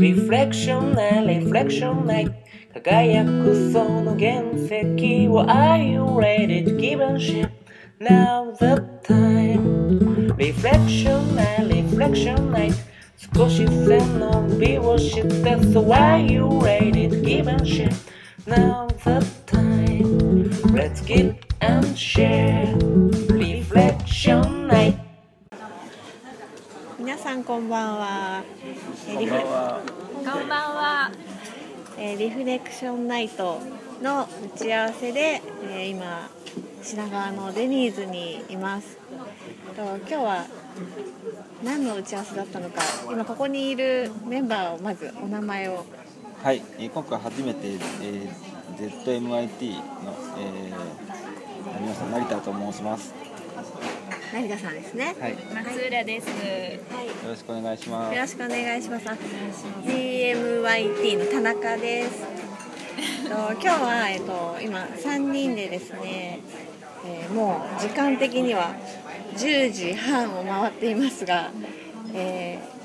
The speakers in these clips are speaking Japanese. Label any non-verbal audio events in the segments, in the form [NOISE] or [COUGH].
リフレクションないリフレクションない輝くその原石を Are you ready to give a shit? Now the time リフレクションないリフレクションない少し背伸びをして So are you ready to give a shit? Now the time Let's get and share リフレクションない皆さんこんばんは。こんばんは。こんばんは。えーリフレクションナイトの打ち合わせで、えー今品川のデニーズにいます。と今日は何の打ち合わせだったのか、今ここにいるメンバーをまずお名前を。はい、えー今回初めて、えー ZMIT の、えー、皆さん成田と申します。成田さんですね。はい、よ松浦です。はい。ろしくお願いします。よろしくお願いします。あ GMYT の田中です。と今日はえっと今三人でですね、えーもう時間的には10時半を回っていますが、えー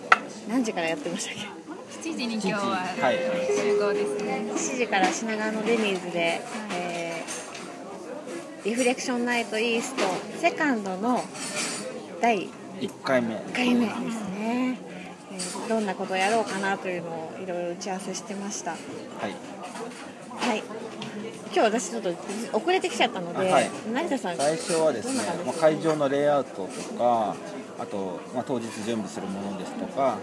何時からやってましたっけ？7時に今日ははい集合ですね。7時から品川のデニーズで、えーリフレクションナイトイーストセカンドの第一回目。1回目ですね、えーどんなことをやろうかなというのをいろいろ打ち合わせしてましたはい。はい今日私ちょっと遅れてきちゃったので、はい成田さん最初はですねまあ、会場のレイアウトとか、あと、まあ、当日準備するものですとか、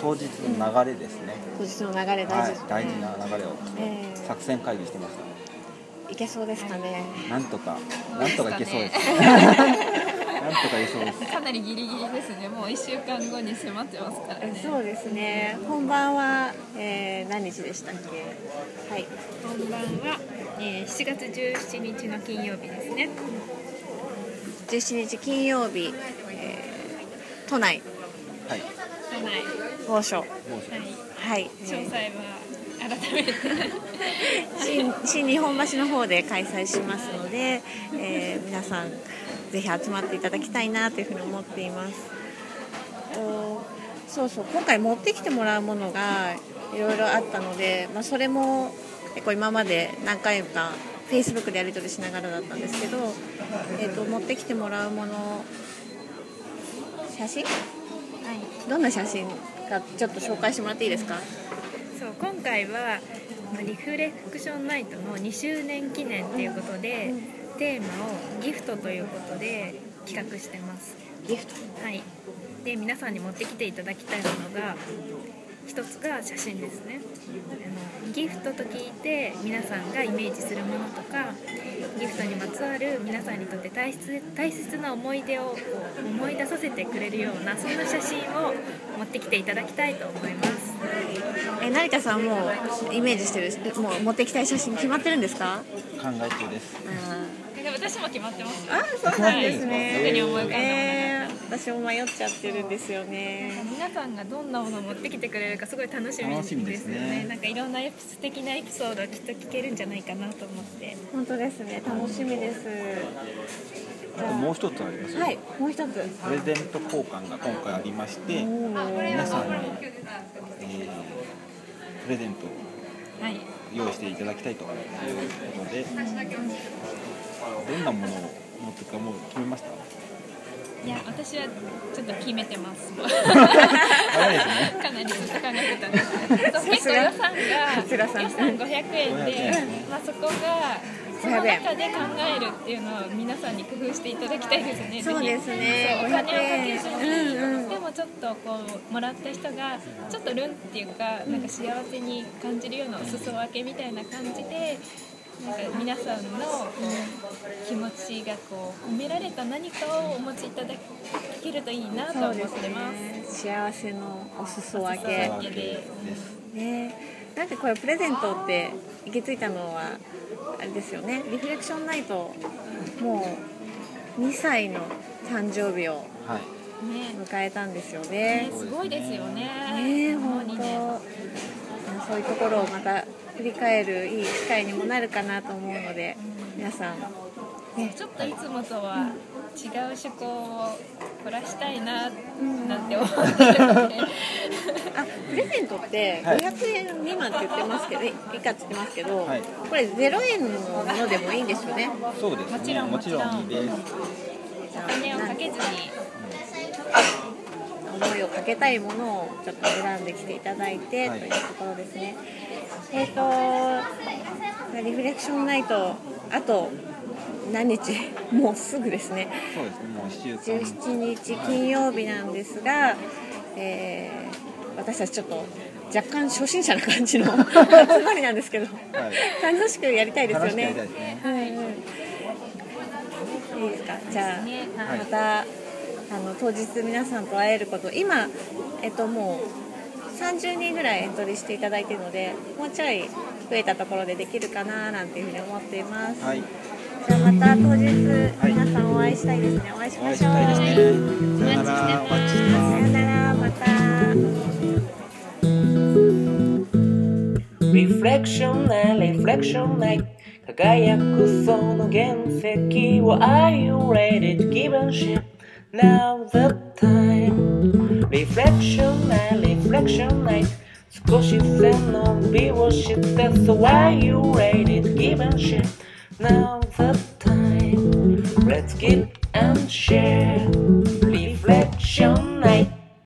当日の流れですね。当日の流れ大はい事ですね、、大事な流れをえー作戦会議してました。いけそうですかねなんとか、なんとかいけそうです。[LAUGHS] なんとかいけそうです。かなりギリギリですね。もう一週間後に迫ってますからね。そうですね本番は、えー何日でしたっけ？はい本番は、えー、7月17日の金曜日ですね。17日金曜日、えー都内はい。都内。某所もうはい。はい、詳細は改めて。新 [LAUGHS] 新日本橋の方で開催しますので、えー皆さんぜひ集まっていただきたいなというふうに思っています。とそうそう今回持ってきてもらうものがいろいろあったので、まあ、それも結構今まで何回か Facebook でやり取りしながらだったんですけど、えー、と持ってきてもらうもの写真？はい。どんな写真かちょっと紹介してもらっていいですか？そう今回はまあリフレクションナイトの2周年記念ということで、テーマをギフトということで企画してます。ギフト？はい。で皆さんに持ってきていただきたいものが一つが写真ですね。あのギフトと聞いて皆さんがイメージするものとかギフトにまつわる皆さんにとって大切大切な思い出を思い出させてくれるようなそんな写真を持ってきていただきたいと思います。え成田さんもうイメージしてるもう持ってきたい写真決まってるんですか？考え中です。で私も決まってます。あそうなんですはい。ね、すぐに思い浮かんだものが。えー私も迷っちゃってるんですよね。皆さんがどんなものを持ってきてくれるかすごい楽しみですよねですね。なんかいろんなエピ素敵なエピソードをきっと聞けるんじゃないかなと思って。本当ですね。楽しみです。あともう一つありますよ。はいもう一つ。プレゼント交換が今回ありまして、皆さんに、えープレゼントをはい。用意していただきたいということで、どんなものを持っていくかもう決めました？いや私はちょっと決めてます。[LAUGHS] か。なりずっと考えてたんです結構予算が桂さん。予算500円500でまあ、そこがその中で考えるっていうのを皆さんに工夫していただきたいですね。そうですね。お金をかけずちょっとこうもらった人がちょっとルンっていうかなんか幸せに感じるようなお裾分けみたいな感じでなんか皆さんの気持ちがこう込められた何かをお持ちいただけるといいなと思ってそうですます。ね幸せのお裾分け分けで。ねなんかこれプレゼントって行き着いたのはあれですよねリフレクションナイトもう2歳の誕生日をはい。ね迎えたんですよね。ね。すごいですよね。ねえ本当。そういうところをまた振り返るいい機会にもなるかなと思うので皆さん。ね。ちょっといつもとは違う趣向を凝らしたいななんて思ってるので。[LAUGHS] あプレゼントってはい。500円未満って言ってますけど、以下って言ってますけど、はい。これ0円のものでもいいんですよね。そうですね。もちろんもちろん。いいです。お金をかけずに思いをかけたいものをちょっと選んできていただいて、はい。というところですね。えっ、とリフレクションナイトあと何日？[LAUGHS] もうすぐですね。そうですね。もう1週間。17日金曜日なんですが、えー私たちちょっと若干初心者な感じの [LAUGHS] 集まりなんですけど、楽しくやりたいですよね。いねうんうんいいですか？じゃあ、またあの当日皆さんと会えること今えっともう30人ぐらいエントリーしていただいているのでもうちょい増えたところでできるかななんていうふうに思っています。はいじゃあまた当日、はい皆さんお会いしたいですね。お会いしお会いましょう。したいですねさよならお待ちしてますさよならまた。Reflection な Reflection ない輝くその原石を Are you ready to give a shit? Now the time Reflection な Reflection ない少し背伸びをして So are you ready to give a shit? Now the time Let's get and share